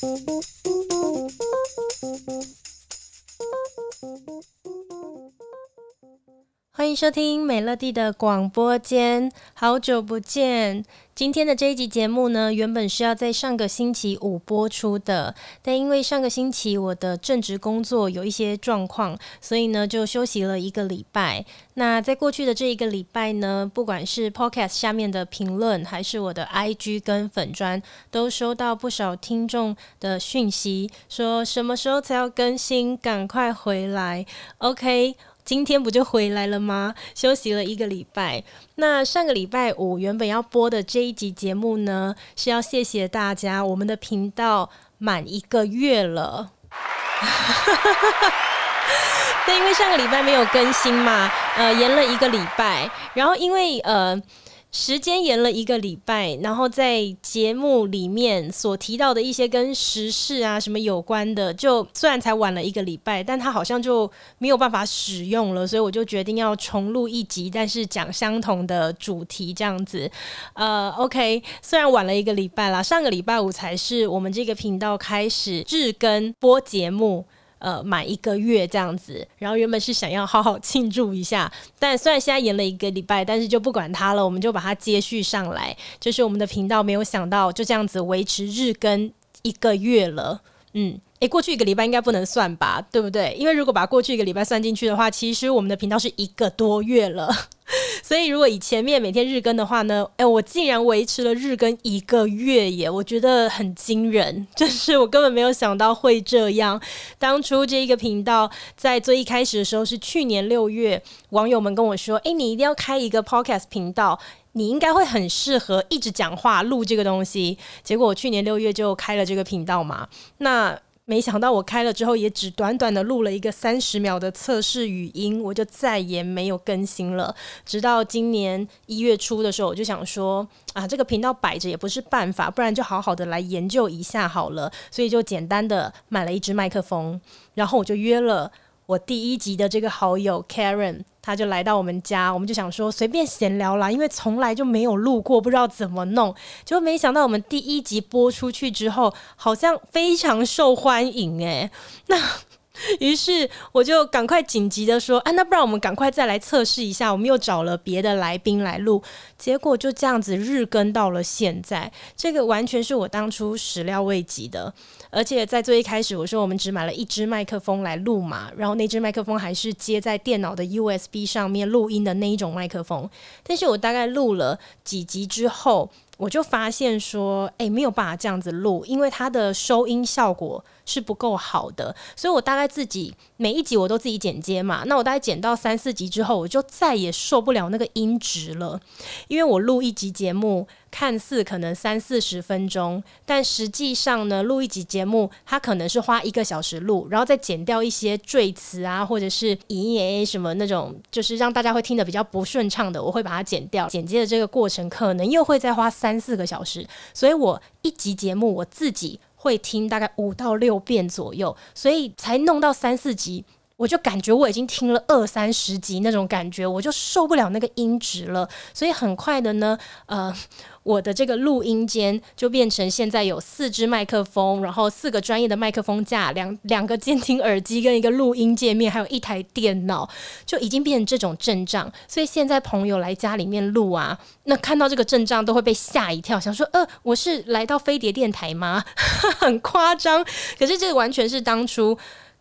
Música 欢迎收听美乐蒂的广播间，好久不见。今天的这一集节目呢，原本是要在上个星期五播出的，但因为上个星期我的正职工作有一些状况，所以呢就休息了一个礼拜。那在过去的这一个礼拜呢，不管是 Podcast 下面的评论，还是我的 IG 跟粉砖，都收到不少听众的讯息，说什么时候才要更新，赶快回来。OK。今天不就回来了吗？休息了一个礼拜。那上个礼拜五原本要播的这一集节目呢，是要谢谢大家，我们的频道满一个月了。对，因为上个礼拜没有更新嘛，呃，延了一个礼拜。然后因为呃。时间延了一个礼拜，然后在节目里面所提到的一些跟时事啊什么有关的，就虽然才晚了一个礼拜，但它好像就没有办法使用了，所以我就决定要重录一集，但是讲相同的主题这样子。呃，OK，虽然晚了一个礼拜啦，上个礼拜五才是我们这个频道开始日更播节目。呃，满一个月这样子，然后原本是想要好好庆祝一下，但虽然现在延了一个礼拜，但是就不管它了，我们就把它接续上来。就是我们的频道没有想到就这样子维持日更一个月了，嗯，诶，过去一个礼拜应该不能算吧，对不对？因为如果把过去一个礼拜算进去的话，其实我们的频道是一个多月了。所以，如果以前面每天日更的话呢，哎，我竟然维持了日更一个月耶，我觉得很惊人，就是我根本没有想到会这样。当初这一个频道在最一开始的时候是去年六月，网友们跟我说，哎，你一定要开一个 podcast 频道，你应该会很适合一直讲话录这个东西。结果我去年六月就开了这个频道嘛，那。没想到我开了之后，也只短短的录了一个三十秒的测试语音，我就再也没有更新了。直到今年一月初的时候，我就想说啊，这个频道摆着也不是办法，不然就好好的来研究一下好了。所以就简单的买了一支麦克风，然后我就约了。我第一集的这个好友 Karen，他就来到我们家，我们就想说随便闲聊啦，因为从来就没有录过，不知道怎么弄，结果没想到我们第一集播出去之后，好像非常受欢迎诶，那。于是我就赶快紧急的说：“啊，那不然我们赶快再来测试一下。”我们又找了别的来宾来录，结果就这样子日更到了现在。这个完全是我当初始料未及的。而且在最一开始，我说我们只买了一支麦克风来录嘛，然后那支麦克风还是接在电脑的 USB 上面录音的那一种麦克风。但是我大概录了几集之后，我就发现说，诶，没有办法这样子录，因为它的收音效果是不够好的，所以我大概自己每一集我都自己剪接嘛。那我大概剪到三四集之后，我就再也受不了那个音质了，因为我录一集节目。看似可能三四十分钟，但实际上呢，录一集节目，它可能是花一个小时录，然后再剪掉一些赘词啊，或者是咦耶什么那种，就是让大家会听得比较不顺畅的，我会把它剪掉。剪接的这个过程可能又会再花三四个小时，所以我一集节目我自己会听大概五到六遍左右，所以才弄到三四集。我就感觉我已经听了二三十集那种感觉，我就受不了那个音质了。所以很快的呢，呃，我的这个录音间就变成现在有四支麦克风，然后四个专业的麦克风架，两两个监听耳机跟一个录音界面，还有一台电脑，就已经变成这种阵仗。所以现在朋友来家里面录啊，那看到这个阵仗都会被吓一跳，想说，呃，我是来到飞碟电台吗？很夸张。可是这完全是当初。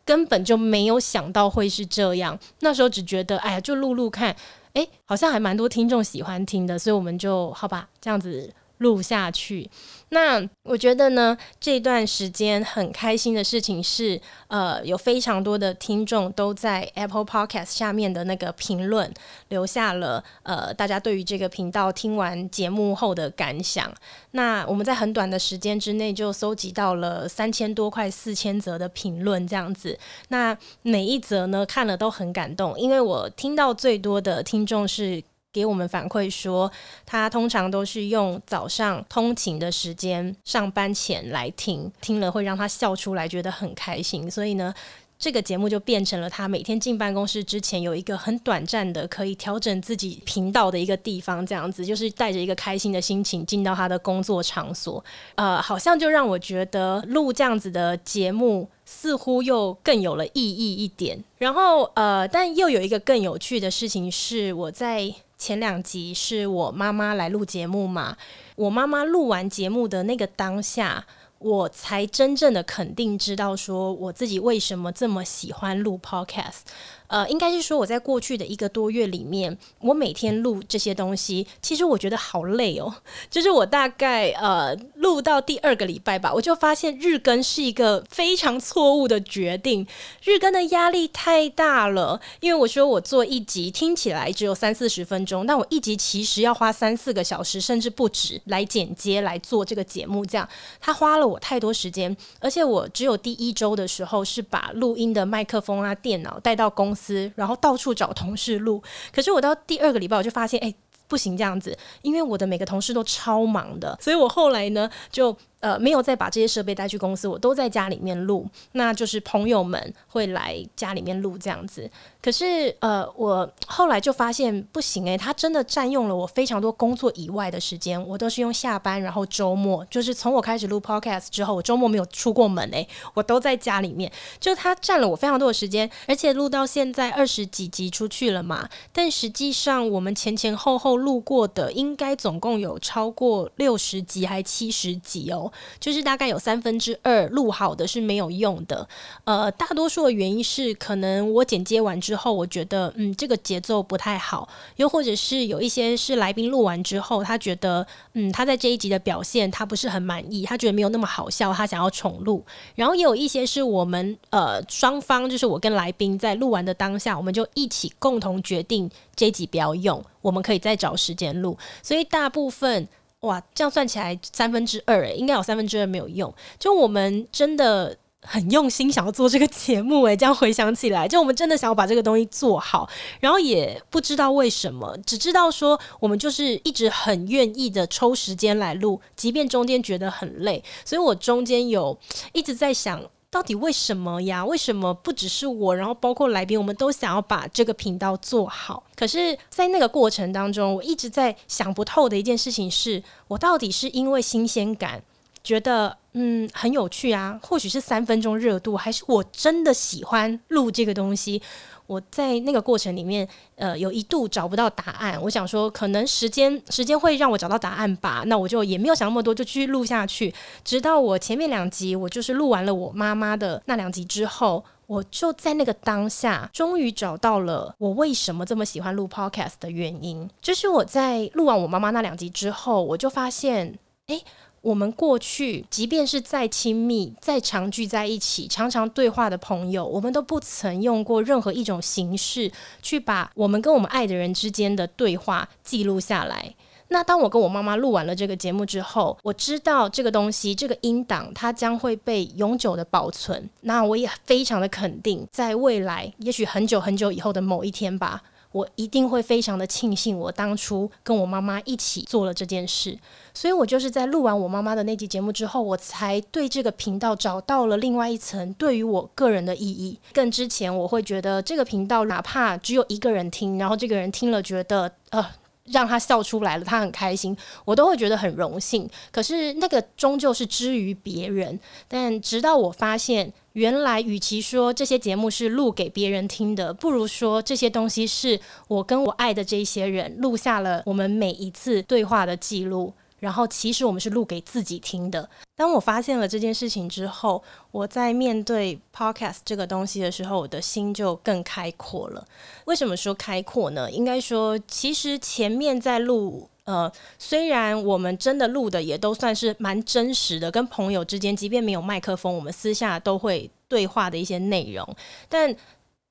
根本就没有想到会是这样，那时候只觉得，哎呀，就录录看，哎，好像还蛮多听众喜欢听的，所以我们就好吧，这样子。录下去，那我觉得呢，这段时间很开心的事情是，呃，有非常多的听众都在 Apple Podcast 下面的那个评论留下了，呃，大家对于这个频道听完节目后的感想。那我们在很短的时间之内就搜集到了三千多块四千则的评论，这样子。那每一则呢，看了都很感动，因为我听到最多的听众是。给我们反馈说，他通常都是用早上通勤的时间、上班前来听，听了会让他笑出来，觉得很开心。所以呢，这个节目就变成了他每天进办公室之前有一个很短暂的可以调整自己频道的一个地方，这样子就是带着一个开心的心情进到他的工作场所。呃，好像就让我觉得录这样子的节目似乎又更有了意义一点。然后呃，但又有一个更有趣的事情是，我在前两集是我妈妈来录节目嘛，我妈妈录完节目的那个当下。我才真正的肯定知道说我自己为什么这么喜欢录 Podcast。呃，应该是说我在过去的一个多月里面，我每天录这些东西，其实我觉得好累哦。就是我大概呃录到第二个礼拜吧，我就发现日更是一个非常错误的决定。日更的压力太大了，因为我说我做一集听起来只有三四十分钟，但我一集其实要花三四个小时，甚至不止来剪接来做这个节目，这样它花了我太多时间，而且我只有第一周的时候是把录音的麦克风啊、电脑带到公司。然后到处找同事录，可是我到第二个礼拜我就发现，哎，不行这样子，因为我的每个同事都超忙的，所以我后来呢就。呃，没有再把这些设备带去公司，我都在家里面录。那就是朋友们会来家里面录这样子。可是，呃，我后来就发现不行诶、欸，它真的占用了我非常多工作以外的时间。我都是用下班，然后周末，就是从我开始录 Podcast 之后，我周末没有出过门诶、我都在家里面。就它占了我非常多的时间，而且录到现在二十几集出去了嘛。但实际上，我们前前后后录过的，应该总共有超过六十集还七十集哦。就是大概有三分之二录好的是没有用的，呃，大多数的原因是可能我剪接完之后，我觉得嗯这个节奏不太好，又或者是有一些是来宾录完之后，他觉得嗯他在这一集的表现他不是很满意，他觉得没有那么好笑，他想要重录。然后也有一些是我们呃双方，就是我跟来宾在录完的当下，我们就一起共同决定这一集不要用，我们可以再找时间录。所以大部分。哇，这样算起来三分之二诶，应该有三分之二没有用。就我们真的很用心想要做这个节目诶，这样回想起来，就我们真的想要把这个东西做好，然后也不知道为什么，只知道说我们就是一直很愿意的抽时间来录，即便中间觉得很累。所以我中间有一直在想。到底为什么呀？为什么不只是我，然后包括来宾，我们都想要把这个频道做好？可是，在那个过程当中，我一直在想不透的一件事情是，我到底是因为新鲜感，觉得嗯很有趣啊，或许是三分钟热度，还是我真的喜欢录这个东西？我在那个过程里面，呃，有一度找不到答案。我想说，可能时间时间会让我找到答案吧。那我就也没有想那么多，就继续录下去。直到我前面两集，我就是录完了我妈妈的那两集之后，我就在那个当下，终于找到了我为什么这么喜欢录 Podcast 的原因。就是我在录完我妈妈那两集之后，我就发现，诶。我们过去，即便是再亲密、再常聚在一起、常常对话的朋友，我们都不曾用过任何一种形式去把我们跟我们爱的人之间的对话记录下来。那当我跟我妈妈录完了这个节目之后，我知道这个东西、这个音档，它将会被永久的保存。那我也非常的肯定，在未来，也许很久很久以后的某一天吧。我一定会非常的庆幸，我当初跟我妈妈一起做了这件事。所以我就是在录完我妈妈的那集节目之后，我才对这个频道找到了另外一层对于我个人的意义。更之前，我会觉得这个频道哪怕只有一个人听，然后这个人听了觉得呃。让他笑出来了，他很开心，我都会觉得很荣幸。可是那个终究是之于别人，但直到我发现，原来与其说这些节目是录给别人听的，不如说这些东西是我跟我爱的这些人录下了我们每一次对话的记录。然后，其实我们是录给自己听的。当我发现了这件事情之后，我在面对 podcast 这个东西的时候，我的心就更开阔了。为什么说开阔呢？应该说，其实前面在录，呃，虽然我们真的录的也都算是蛮真实的，跟朋友之间，即便没有麦克风，我们私下都会对话的一些内容，但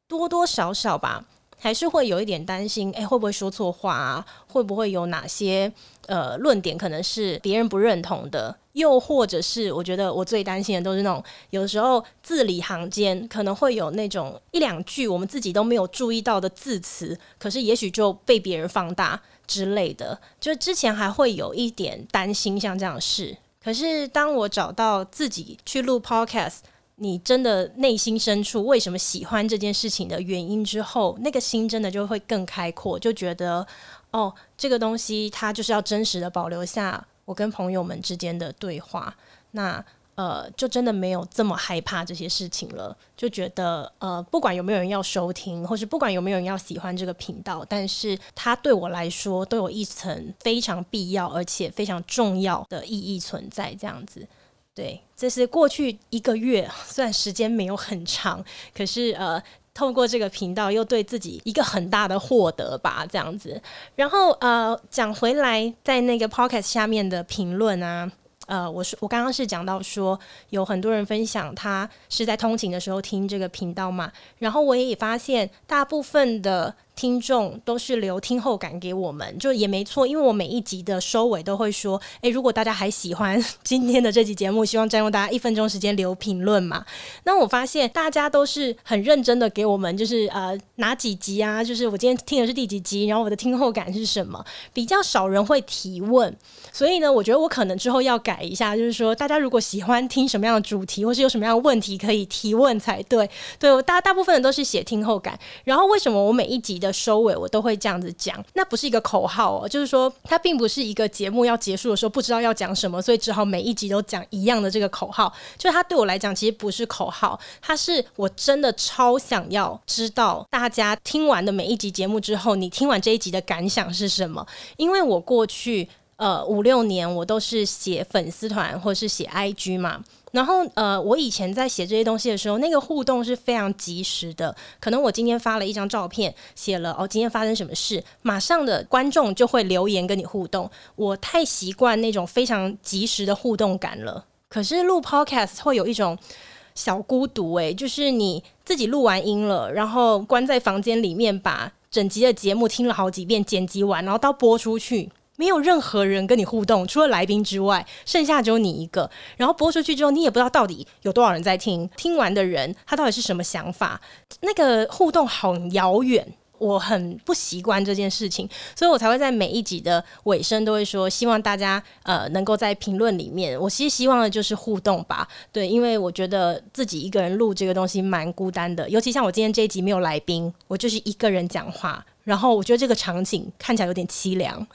多多少少吧。还是会有一点担心，诶，会不会说错话啊？会不会有哪些呃论点可能是别人不认同的？又或者是我觉得我最担心的都是那种有时候字里行间可能会有那种一两句我们自己都没有注意到的字词，可是也许就被别人放大之类的。就之前还会有一点担心像这样的事，可是当我找到自己去录 Podcast。你真的内心深处为什么喜欢这件事情的原因之后，那个心真的就会更开阔，就觉得哦，这个东西它就是要真实的保留下我跟朋友们之间的对话。那呃，就真的没有这么害怕这些事情了，就觉得呃，不管有没有人要收听，或是不管有没有人要喜欢这个频道，但是它对我来说都有一层非常必要而且非常重要的意义存在，这样子。对，这是过去一个月，虽然时间没有很长，可是呃，透过这个频道又对自己一个很大的获得吧，这样子。然后呃，讲回来，在那个 podcast 下面的评论啊，呃，我是我刚刚是讲到说，有很多人分享他是在通勤的时候听这个频道嘛，然后我也发现大部分的。听众都是留听后感给我们，就也没错，因为我每一集的收尾都会说，诶，如果大家还喜欢今天的这集节目，希望占用大家一分钟时间留评论嘛。那我发现大家都是很认真的给我们，就是呃哪几集啊，就是我今天听的是第几集，然后我的听后感是什么，比较少人会提问，所以呢，我觉得我可能之后要改一下，就是说大家如果喜欢听什么样的主题，或是有什么样的问题可以提问才对。对，我大大部分人都是写听后感，然后为什么我每一集的的收尾我都会这样子讲，那不是一个口号哦，就是说它并不是一个节目要结束的时候不知道要讲什么，所以只好每一集都讲一样的这个口号。就它对我来讲其实不是口号，它是我真的超想要知道大家听完的每一集节目之后，你听完这一集的感想是什么？因为我过去呃五六年我都是写粉丝团或是写 IG 嘛。然后，呃，我以前在写这些东西的时候，那个互动是非常及时的。可能我今天发了一张照片，写了哦，今天发生什么事，马上的观众就会留言跟你互动。我太习惯那种非常及时的互动感了。可是录 Podcast 会有一种小孤独，诶，就是你自己录完音了，然后关在房间里面，把整集的节目听了好几遍，剪辑完，然后到播出去。没有任何人跟你互动，除了来宾之外，剩下只有你一个。然后播出去之后，你也不知道到底有多少人在听。听完的人，他到底是什么想法？那个互动好遥远，我很不习惯这件事情，所以我才会在每一集的尾声都会说，希望大家呃能够在评论里面。我其实希望的就是互动吧，对，因为我觉得自己一个人录这个东西蛮孤单的，尤其像我今天这一集没有来宾，我就是一个人讲话，然后我觉得这个场景看起来有点凄凉。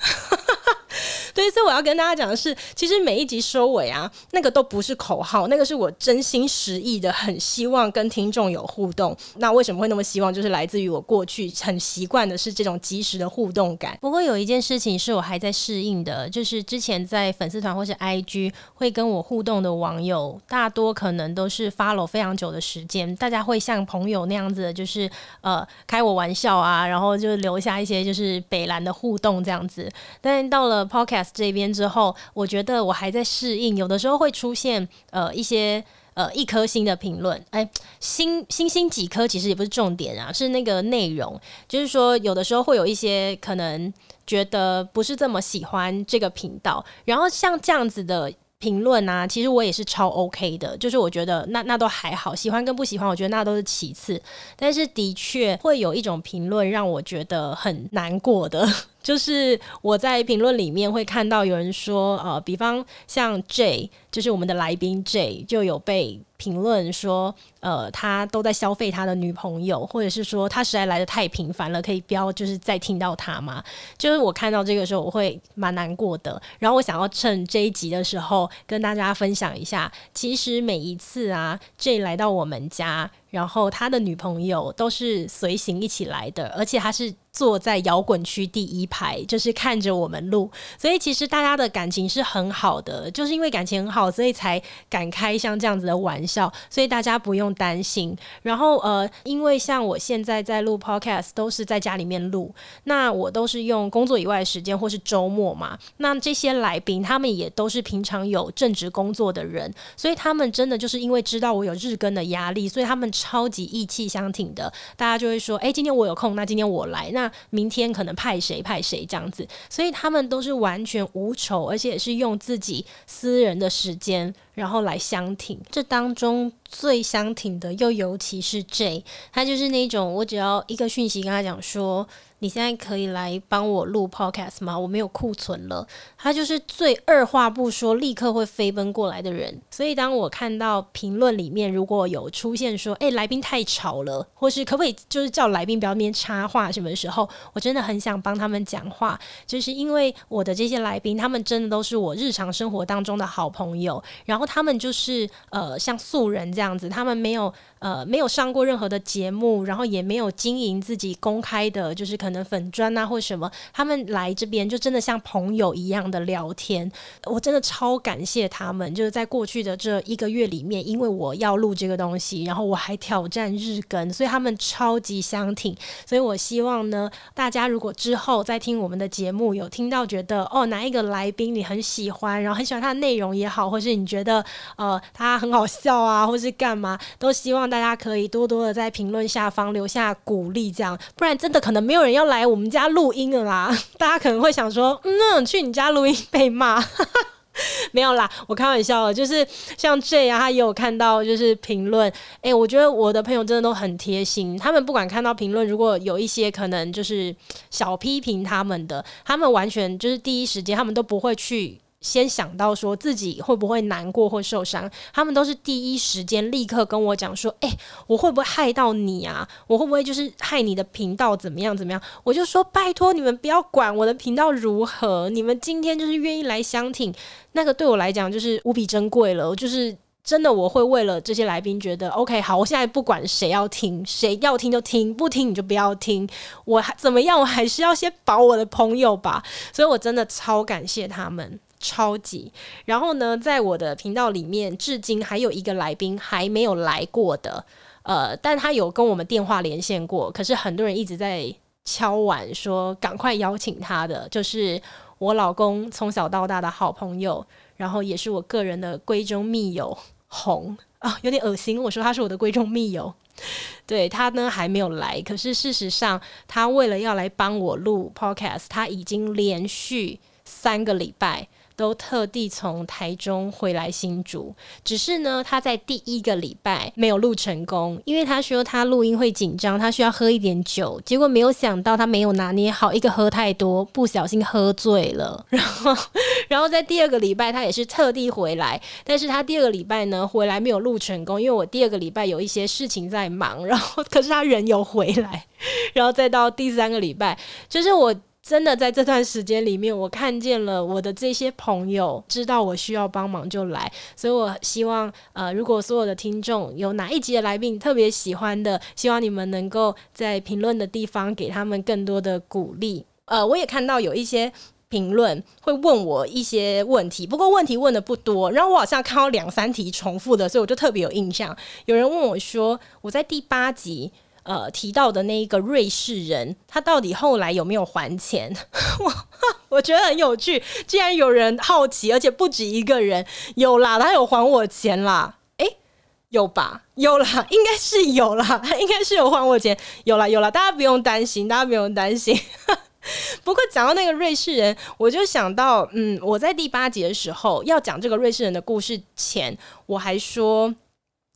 对，所以我要跟大家讲的是，其实每一集收尾啊，那个都不是口号，那个是我真心实意的，很希望跟听众有互动。那为什么会那么希望？就是来自于我过去很习惯的是这种即时的互动感。不过有一件事情是我还在适应的，就是之前在粉丝团或是 IG 会跟我互动的网友，大多可能都是 follow 非常久的时间，大家会像朋友那样子，就是呃开我玩笑啊，然后就留下一些就是北蓝的互动这样子。但到了 Podcast 这边之后，我觉得我还在适应，有的时候会出现呃一些呃一颗星的评论，哎，星星星几颗其实也不是重点啊，是那个内容，就是说有的时候会有一些可能觉得不是这么喜欢这个频道，然后像这样子的评论啊，其实我也是超 OK 的，就是我觉得那那都还好，喜欢跟不喜欢，我觉得那都是其次，但是的确会有一种评论让我觉得很难过的。就是我在评论里面会看到有人说，呃，比方像 J，就是我们的来宾 J，就有被评论说，呃，他都在消费他的女朋友，或者是说他实在来的太频繁了，可以不要就是再听到他吗？就是我看到这个时候，我会蛮难过的。然后我想要趁这一集的时候跟大家分享一下，其实每一次啊，J 来到我们家。然后他的女朋友都是随行一起来的，而且他是坐在摇滚区第一排，就是看着我们录，所以其实大家的感情是很好的，就是因为感情很好，所以才敢开像这样子的玩笑，所以大家不用担心。然后呃，因为像我现在在录 Podcast 都是在家里面录，那我都是用工作以外的时间或是周末嘛，那这些来宾他们也都是平常有正职工作的人，所以他们真的就是因为知道我有日更的压力，所以他们。超级义气相挺的，大家就会说：“诶，今天我有空，那今天我来。那明天可能派谁派谁这样子。”所以他们都是完全无仇，而且也是用自己私人的时时间然后来相挺。这当中最相挺的，又尤其是 J，他就是那种我只要一个讯息跟他讲说。你现在可以来帮我录 podcast 吗？我没有库存了。他就是最二话不说，立刻会飞奔过来的人。所以当我看到评论里面如果有出现说，诶，来宾太吵了，或是可不可以就是叫来宾不要那边插话什么时候，我真的很想帮他们讲话，就是因为我的这些来宾，他们真的都是我日常生活当中的好朋友。然后他们就是呃像素人这样子，他们没有呃没有上过任何的节目，然后也没有经营自己公开的，就是可能。粉砖啊，或什么，他们来这边就真的像朋友一样的聊天，我真的超感谢他们。就是在过去的这一个月里面，因为我要录这个东西，然后我还挑战日更，所以他们超级相挺。所以我希望呢，大家如果之后再听我们的节目，有听到觉得哦哪一个来宾你很喜欢，然后很喜欢他的内容也好，或是你觉得呃他很好笑啊，或是干嘛，都希望大家可以多多的在评论下方留下鼓励，这样，不然真的可能没有人要。来我们家录音了啦！大家可能会想说，嗯，去你家录音被骂，没有啦，我开玩笑的。就是像这样，他也有看到就是评论，诶、欸，我觉得我的朋友真的都很贴心。他们不管看到评论，如果有一些可能就是小批评他们的，他们完全就是第一时间，他们都不会去。先想到说自己会不会难过或受伤，他们都是第一时间立刻跟我讲说：“诶，我会不会害到你啊？我会不会就是害你的频道怎么样怎么样？”我就说：“拜托你们不要管我的频道如何，你们今天就是愿意来相挺，那个对我来讲就是无比珍贵了。就是真的，我会为了这些来宾觉得 OK 好，我现在不管谁要听，谁要听就听，不听你就不要听。我还怎么样？我还是要先保我的朋友吧。所以我真的超感谢他们。”超级，然后呢，在我的频道里面，至今还有一个来宾还没有来过的，呃，但他有跟我们电话连线过，可是很多人一直在敲碗说赶快邀请他的，就是我老公从小到大的好朋友，然后也是我个人的闺中密友红 啊，有点恶心，我说他是我的闺中密友，对，他呢还没有来，可是事实上他为了要来帮我录 Podcast，他已经连续三个礼拜。都特地从台中回来新竹，只是呢，他在第一个礼拜没有录成功，因为他说他录音会紧张，他需要喝一点酒，结果没有想到他没有拿捏好，一个喝太多，不小心喝醉了。然后，然后在第二个礼拜他也是特地回来，但是他第二个礼拜呢回来没有录成功，因为我第二个礼拜有一些事情在忙，然后可是他人有回来，然后再到第三个礼拜，就是我。真的在这段时间里面，我看见了我的这些朋友，知道我需要帮忙就来，所以我希望，呃，如果所有的听众有哪一集的来宾特别喜欢的，希望你们能够在评论的地方给他们更多的鼓励。呃，我也看到有一些评论会问我一些问题，不过问题问的不多，然后我好像看到两三题重复的，所以我就特别有印象。有人问我说，我在第八集。呃，提到的那一个瑞士人，他到底后来有没有还钱？我我觉得很有趣，既然有人好奇，而且不止一个人，有啦，他有还我钱啦，诶，有吧？有啦，应该是有啦，应该是有还我钱，有啦，有啦，大家不用担心，大家不用担心。不过讲到那个瑞士人，我就想到，嗯，我在第八集的时候要讲这个瑞士人的故事前，我还说。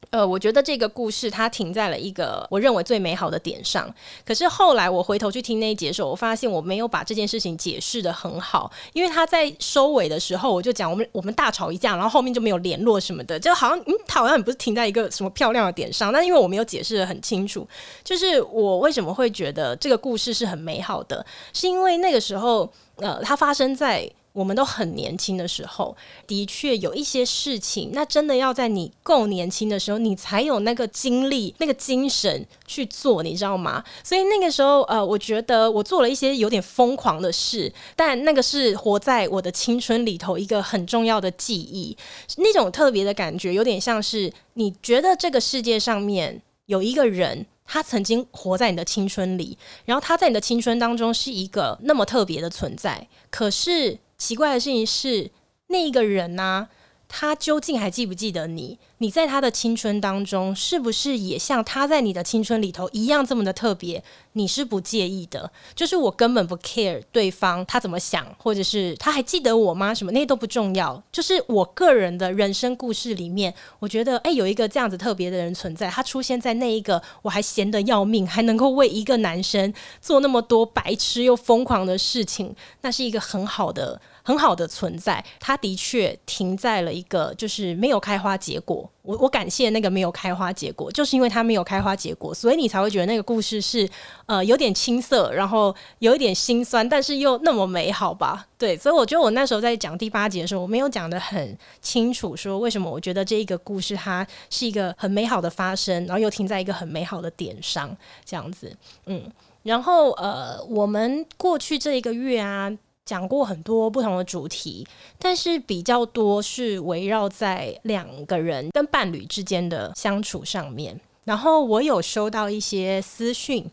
呃，我觉得这个故事它停在了一个我认为最美好的点上。可是后来我回头去听那一节的时候，我发现我没有把这件事情解释得很好，因为他在收尾的时候，我就讲我们我们大吵一架，然后后面就没有联络什么的，就好像嗯，他好像不是停在一个什么漂亮的点上。但因为我没有解释得很清楚，就是我为什么会觉得这个故事是很美好的，是因为那个时候呃，它发生在。我们都很年轻的时候，的确有一些事情，那真的要在你够年轻的时候，你才有那个精力、那个精神去做，你知道吗？所以那个时候，呃，我觉得我做了一些有点疯狂的事，但那个是活在我的青春里头一个很重要的记忆，那种特别的感觉，有点像是你觉得这个世界上面有一个人，他曾经活在你的青春里，然后他在你的青春当中是一个那么特别的存在，可是。奇怪的事情是，那一个人呢、他究竟还记不记得你？你在他的青春当中，是不是也像他在你的青春里头一样这么的特别？你是不介意的，就是我根本不 care 对方他怎么想，或者是他还记得我吗？什么那些都不重要。就是我个人的人生故事里面，我觉得，诶，有一个这样子特别的人存在，他出现在那一个我还闲得要命，还能够为一个男生做那么多白痴又疯狂的事情，那是一个很好的。很好的存在，它的确停在了一个就是没有开花结果。我我感谢那个没有开花结果，就是因为它没有开花结果，所以你才会觉得那个故事是呃有点青涩，然后有一点心酸，但是又那么美好吧？对，所以我觉得我那时候在讲第八集的时候，我没有讲得很清楚，说为什么我觉得这一个故事它是一个很美好的发生，然后又停在一个很美好的点上，这样子，嗯，然后呃，我们过去这一个月啊。讲过很多不同的主题，但是比较多是围绕在两个人跟伴侣之间的相处上面。然后我有收到一些私讯，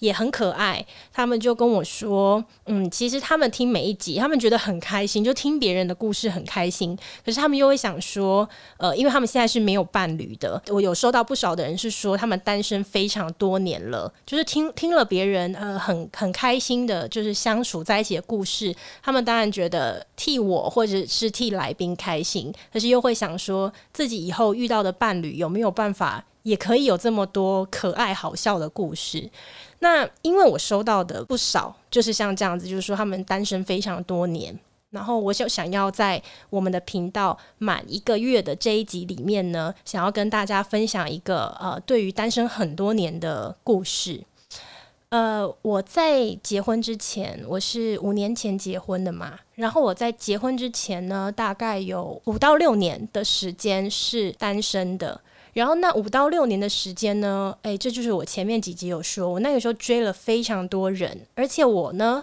也很可爱。他们就跟我说，嗯，其实他们听每一集，他们觉得很开心，就听别人的故事很开心。可是他们又会想说，呃，因为他们现在是没有伴侣的。我有收到不少的人是说，他们单身非常多年了，就是听听了别人呃很很开心的，就是相处在一起的故事，他们当然觉得替我或者是替来宾开心，可是又会想说自己以后遇到的伴侣有没有办法。也可以有这么多可爱好笑的故事。那因为我收到的不少，就是像这样子，就是说他们单身非常多年，然后我就想要在我们的频道满一个月的这一集里面呢，想要跟大家分享一个呃，对于单身很多年的故事。呃，我在结婚之前，我是五年前结婚的嘛，然后我在结婚之前呢，大概有五到六年的时间是单身的。然后那五到六年的时间呢，诶，这就是我前面几集有说，我那个时候追了非常多人，而且我呢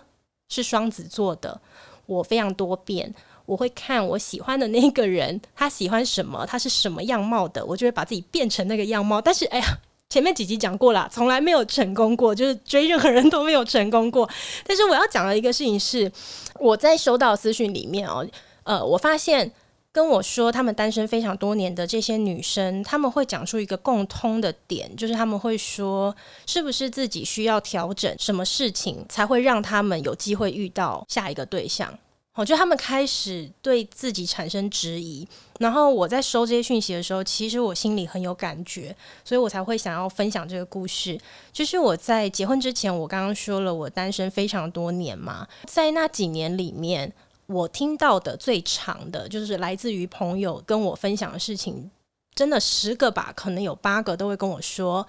是双子座的，我非常多变，我会看我喜欢的那个人，他喜欢什么，他是什么样貌的，我就会把自己变成那个样貌。但是，哎呀，前面几集讲过了，从来没有成功过，就是追任何人都没有成功过。但是我要讲的一个事情是，我在收到私讯里面哦，呃，我发现。跟我说他们单身非常多年的这些女生，他们会讲出一个共通的点，就是他们会说，是不是自己需要调整什么事情，才会让他们有机会遇到下一个对象？我觉得他们开始对自己产生质疑。然后我在收这些讯息的时候，其实我心里很有感觉，所以我才会想要分享这个故事。就是我在结婚之前，我刚刚说了我单身非常多年嘛，在那几年里面。我听到的最长的，就是来自于朋友跟我分享的事情，真的十个吧，可能有八个都会跟我说，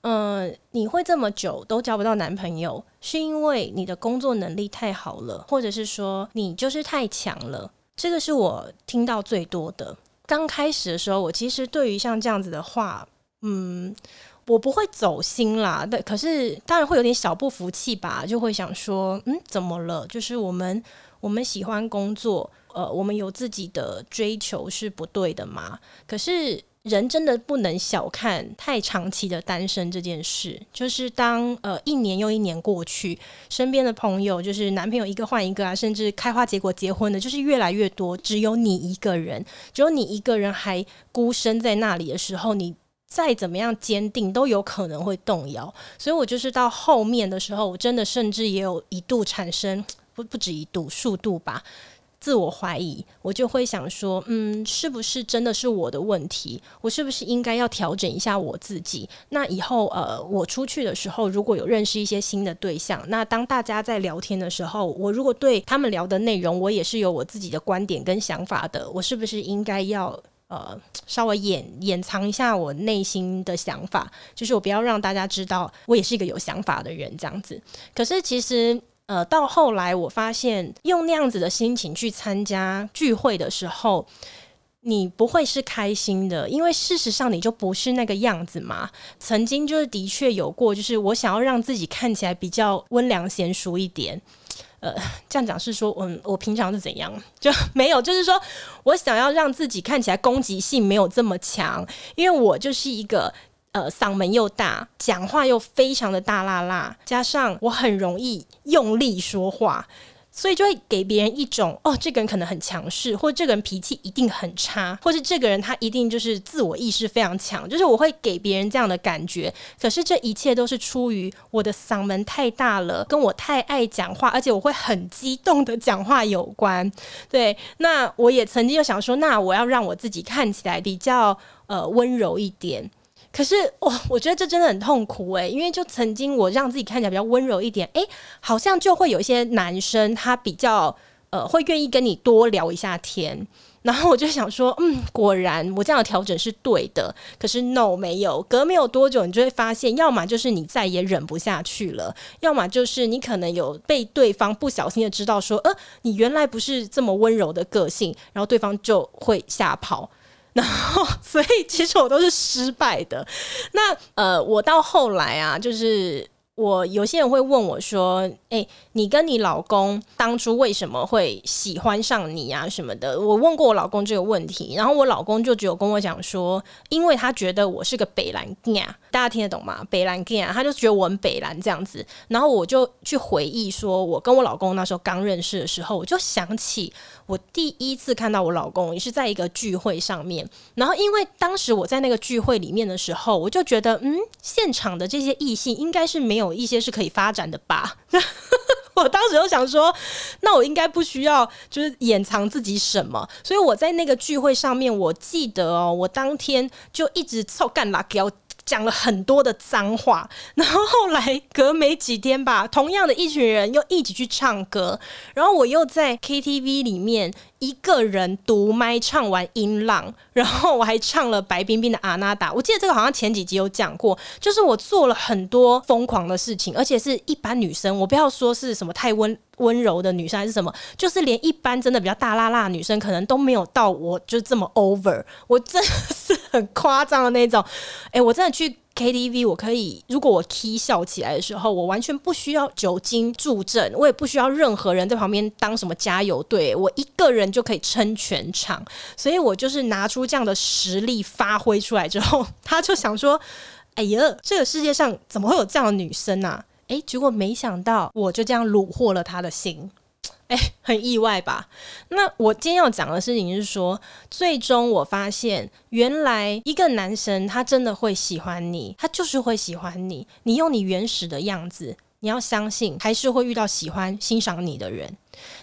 嗯、你会这么久都交不到男朋友，是因为你的工作能力太好了，或者是说你就是太强了。这个是我听到最多的。刚开始的时候，我其实对于像这样子的话，嗯，我不会走心啦，但可是当然会有点小不服气吧，就会想说，嗯，怎么了？就是我们。我们喜欢工作，呃，我们有自己的追求是不对的吗？可是人真的不能小看太长期的单身这件事。就是当呃一年又一年过去，身边的朋友就是男朋友一个换一个啊，甚至开花结果结婚的，就是越来越多。只有你一个人，只有你一个人还孤身在那里的时候，你再怎么样坚定都有可能会动摇。所以我就是到后面的时候，我真的甚至也有一度产生。不不止一度，数度吧。自我怀疑，我就会想说，嗯，是不是真的是我的问题？我是不是应该要调整一下我自己？那以后，呃，我出去的时候，如果有认识一些新的对象，那当大家在聊天的时候，我如果对他们聊的内容，我也是有我自己的观点跟想法的，我是不是应该要呃稍微掩掩藏一下我内心的想法？就是我不要让大家知道我也是一个有想法的人，这样子。可是其实。呃，到后来我发现，用那样子的心情去参加聚会的时候，你不会是开心的，因为事实上你就不是那个样子嘛。曾经就是的确有过，就是我想要让自己看起来比较温良贤淑一点。呃，这样讲是说，嗯，我平常是怎样？就没有，就是说我想要让自己看起来攻击性没有这么强，因为我就是一个。呃，嗓门又大，讲话又非常的大剌剌，加上我很容易用力说话，所以就会给别人一种哦，这个人可能很强势，或这个人脾气一定很差，或是这个人他一定就是自我意识非常强，就是我会给别人这样的感觉。可是这一切都是出于我的嗓门太大了，跟我太爱讲话，而且我会很激动的讲话有关。对，那我也曾经就想说，那我要让我自己看起来比较呃温柔一点。可是哇，我觉得这真的很痛苦诶，因为就曾经我让自己看起来比较温柔一点，诶，好像就会有一些男生他比较呃会愿意跟你多聊一下天，然后我就想说，嗯，果然我这样的调整是对的。可是 no 没有，隔没有多久，你就会发现，要么就是你再也忍不下去了，要么就是你可能有被对方不小心的知道说，呃，你原来不是这么温柔的个性，然后对方就会吓跑。然后，所以其实我都是失败的。那呃，我到后来啊，就是。我有些人会问我说：“哎、你跟你老公当初为什么会喜欢上你啊？什么的？”我问过我老公这个问题，然后我老公就只有跟我讲说：“因为他觉得我是个北兰囝，大家听得懂吗？北兰囝，他就觉得我很北兰这样子。”然后我就去回忆说，我跟我老公那时候刚认识的时候，我就想起我第一次看到我老公也是在一个聚会上面。然后因为当时我在那个聚会里面的时候，我就觉得，嗯，现场的这些异性应该是没有。有一些是可以发展的吧。我当时就想说，那我应该不需要就是掩藏自己什么，所以我在那个聚会上面，我记得哦，我当天就一直臭干辣椒。讲了很多的脏话，然后后来隔没几天吧，同样的一群人又一起去唱歌，然后我又在 KTV 里面一个人独麦唱完《音浪》，然后我还唱了白冰冰的《阿娜达》。我记得这个好像前几集有讲过，就是我做了很多疯狂的事情，而且是一般女生，我不要说是什么太温温柔的女生还是什么，就是连一般真的比较大辣辣的女生，可能都没有到我就这么 over，我真的是很夸张的那种。哎，我真的去 KTV，我可以，如果我 K 笑起来的时候，我完全不需要酒精助阵，我也不需要任何人在旁边当什么加油队，我一个人就可以撑全场。所以我就是拿出这样的实力发挥出来之后，他就想说：“哎呀，这个世界上怎么会有这样的女生啊？”诶，结果没想到我就这样虏获了他的心，诶，很意外吧？那我今天要讲的事情是说，最终我发现，原来一个男生他真的会喜欢你，他就是会喜欢你。你用你原始的样子，你要相信，还是会遇到喜欢、欣赏你的人。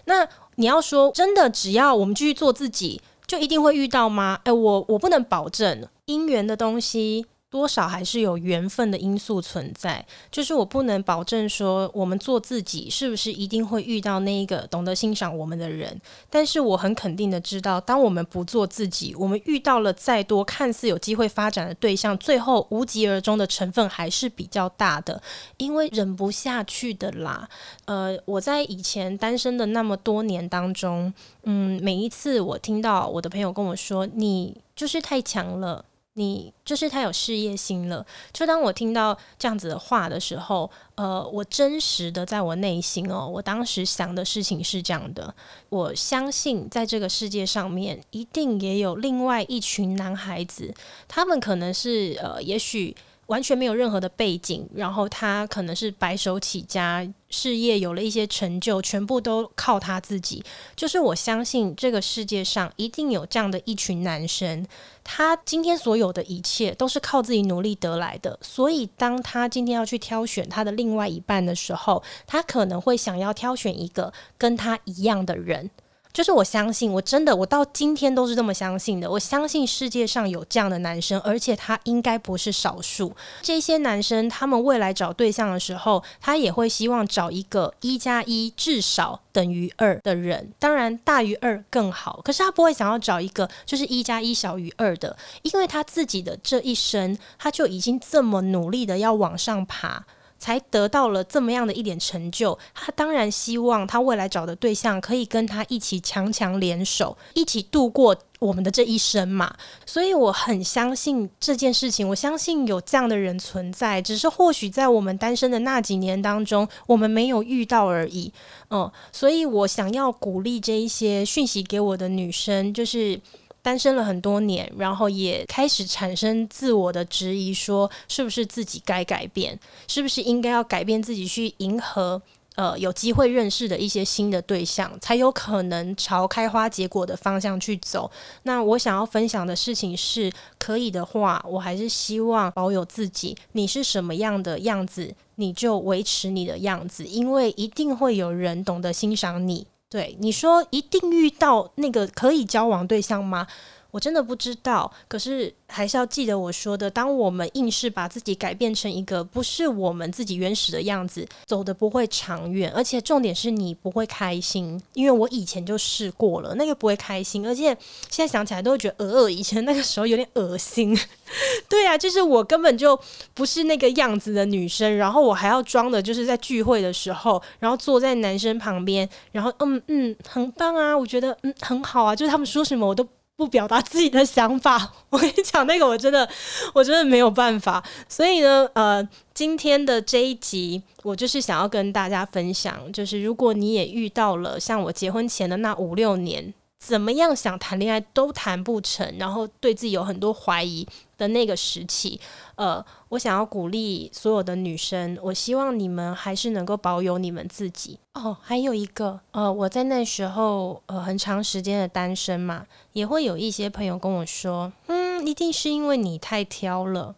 那你要说真的，只要我们继续做自己，就一定会遇到吗？诶，我我不能保证姻缘的东西。多少还是有缘分的因素存在，就是我不能保证说我们做自己是不是一定会遇到那一个懂得欣赏我们的人，但是我很肯定的知道，当我们不做自己，我们遇到了再多看似有机会发展的对象，最后无疾而终的成分还是比较大的，因为忍不下去的啦。呃，我在以前单身的那么多年当中，嗯，每一次我听到我的朋友跟我说，你就是太强了。你就是他有事业心了。就当我听到这样子的话的时候，呃，我真实的在我内心哦，我当时想的事情是这样的：我相信在这个世界上面，一定也有另外一群男孩子，他们可能是呃，也许。完全没有任何的背景，然后他可能是白手起家，事业有了一些成就，全部都靠他自己。就是我相信这个世界上一定有这样的一群男生，他今天所有的一切都是靠自己努力得来的。所以当他今天要去挑选他的另外一半的时候，他可能会想要挑选一个跟他一样的人。就是我相信，我真的，我到今天都是这么相信的。我相信世界上有这样的男生，而且他应该不是少数。这些男生，他们未来找对象的时候，他也会希望找一个一加一至少等于二的人，当然大于二更好。可是他不会想要找一个就是一加一小于二的，因为他自己的这一生，他就已经这么努力的要往上爬。才得到了这么样的一点成就，他当然希望他未来找的对象可以跟他一起强强联手，一起度过我们的这一生嘛。所以我很相信这件事情，我相信有这样的人存在，只是或许在我们单身的那几年当中，我们没有遇到而已。嗯，所以我想要鼓励这一些讯息给我的女生，就是。单身了很多年，然后也开始产生自我的质疑，说是不是自己该改变，是不是应该要改变自己去迎合呃有机会认识的一些新的对象，才有可能朝开花结果的方向去走。那我想要分享的事情是，可以的话，我还是希望保有自己。你是什么样的样子，你就维持你的样子，因为一定会有人懂得欣赏你。对，你说一定遇到那个可以交往对象吗？我真的不知道，可是还是要记得我说的：当我们硬是把自己改变成一个不是我们自己原始的样子，走得不会长远，而且重点是你不会开心。因为我以前就试过了，那个不会开心，而且现在想起来都会觉得呃，以前那个时候有点恶心。对啊，就是我根本就不是那个样子的女生，然后我还要装的，就是在聚会的时候，然后坐在男生旁边，然后嗯嗯，很棒啊，我觉得嗯很好啊，就是他们说什么我都。不表达自己的想法，我跟你讲，那个我真的，我真的没有办法。所以呢，呃，今天的这一集，我就是想要跟大家分享，就是如果你也遇到了像我结婚前的那五六年。怎么样想谈恋爱都谈不成，然后对自己有很多怀疑的那个时期，呃，我想要鼓励所有的女生，我希望你们还是能够保有你们自己。哦，还有一个，呃，我在那时候呃很长时间的单身嘛，也会有一些朋友跟我说，嗯，一定是因为你太挑了。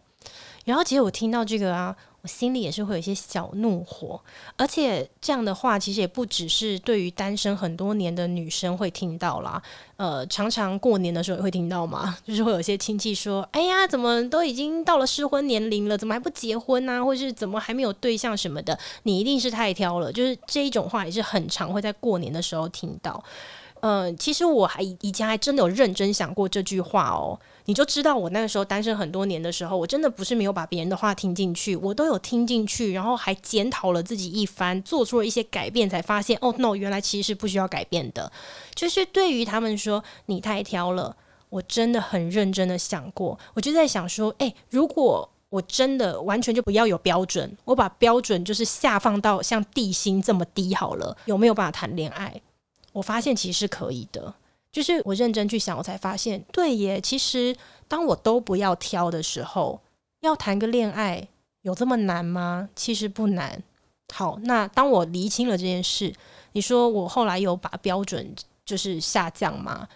然后其实我听到这个啊。心里也是会有一些小怒火，而且这样的话其实也不只是对于单身很多年的女生会听到啦，呃，常常过年的时候也会听到嘛，就是会有些亲戚说：“哎呀，怎么都已经到了适婚年龄了，怎么还不结婚啊？或是怎么还没有对象什么的？你一定是太挑了。”就是这一种话也是很常会在过年的时候听到。嗯、其实我还以前还真的有认真想过这句话哦。你就知道我那个时候单身很多年的时候，我真的不是没有把别人的话听进去，我都有听进去，然后还检讨了自己一番，做出了一些改变，才发现哦，no，原来其实是不需要改变的。就是对于他们说你太挑了，我真的很认真的想过，我就在想说，诶，如果我真的完全就不要有标准，我把标准就是下放到像地心这么低好了，有没有办法谈恋爱？我发现其实是可以的，就是我认真去想，我才发现，对耶。其实当我都不要挑的时候，要谈个恋爱有这么难吗？其实不难。好，那当我厘清了这件事，你说我后来有把标准就是下降吗？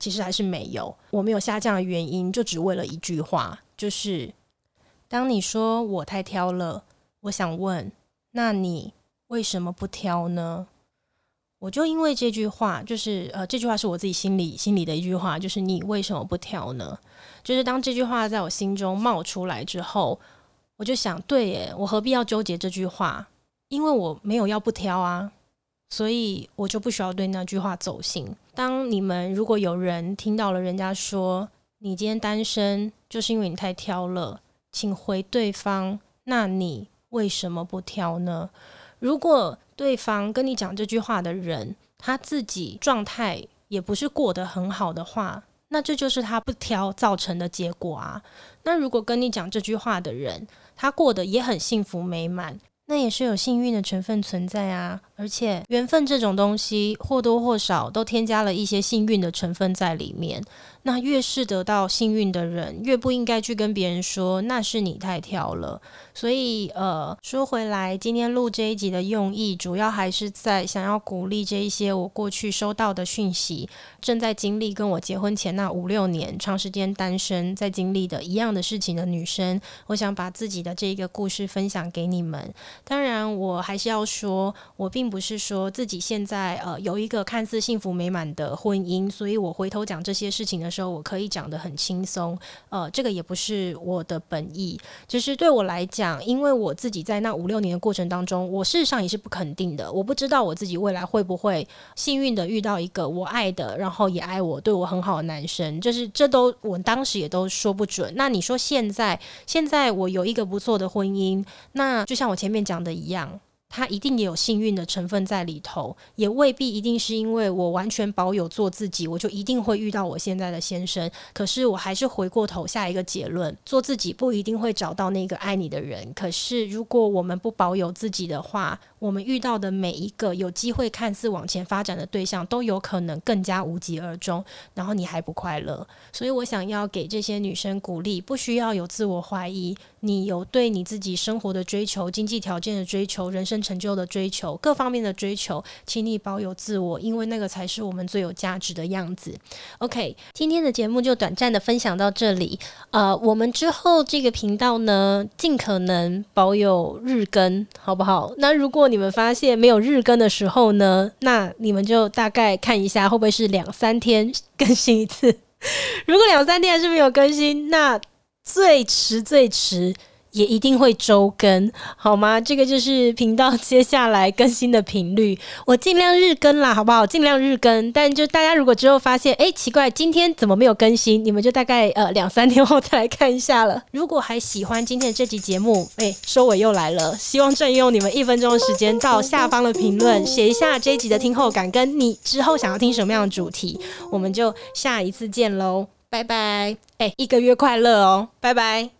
其实还是没有。我没有下降的原因，就只为了一句话，就是当你说我太挑了，我想问，那你为什么不挑呢？我就因为这句话，就是呃，这句话是我自己心里心里的一句话，就是你为什么不挑呢？就是当这句话在我心中冒出来之后，我就想，对耶，我何必要纠结这句话？因为我没有要不挑啊，所以我就不需要对那句话走心。当你们如果有人听到了人家说你今天单身就是因为你太挑了，请回对方，那你为什么不挑呢？如果对方跟你讲这句话的人，他自己状态也不是过得很好的话，那这就是他不挑造成的结果啊。那如果跟你讲这句话的人，他过得也很幸福美满，那也是有幸运的成分存在啊。而且缘分这种东西，或多或少都添加了一些幸运的成分在里面。那越是得到幸运的人，越不应该去跟别人说那是你太挑了。所以，呃，说回来，今天录这一集的用意，主要还是在想要鼓励这一些我过去收到的讯息，正在经历跟我结婚前那五六年长时间单身在经历的一样的事情的女生，我想把自己的这个故事分享给你们。当然，我还是要说，我并不是说自己现在呃有一个看似幸福美满的婚姻，所以我回头讲这些事情的时候。我可以讲得很轻松，呃，这个也不是我的本意，就是对我来讲，因为我自己在那五六年的过程当中，我事实上也是不肯定的，我不知道我自己未来会不会幸运的遇到一个我爱的，然后也爱我、对我很好的男生，就是这都我当时也都说不准。那你说现在，现在我有一个不错的婚姻，那就像我前面讲的一样。他一定也有幸运的成分在里头，也未必一定是因为我完全保有做自己，我就一定会遇到我现在的先生。可是我还是回过头下一个结论：做自己不一定会找到那个爱你的人。可是如果我们不保有自己的话，我们遇到的每一个有机会看似往前发展的对象，都有可能更加无疾而终，然后你还不快乐。所以我想要给这些女生鼓励，不需要有自我怀疑，你有对你自己生活的追求、经济条件的追求、人生成就的追求、各方面的追求，请你保有自我，因为那个才是我们最有价值的样子。OK，今天的节目就短暂的分享到这里。呃，我们之后这个频道呢，尽可能保有日更，好不好？那如果你们发现没有日更的时候呢，那你们就大概看一下会不会是两三天更新一次。如果两三天还是没有更新，那最迟最迟。也一定会周更，好吗？这个就是频道接下来更新的频率，我尽量日更啦，好不好？尽量日更，但就大家如果之后发现，哎，奇怪，今天怎么没有更新？你们就大概呃两三天后再来看一下了。如果还喜欢今天的这集节目，哎，收尾又来了，希望占用你们一分钟的时间，到下方的评论写一下这一集的听后感，跟你之后想要听什么样的主题，我们就下一次见喽，拜拜！哎，一个月快乐哦，拜拜。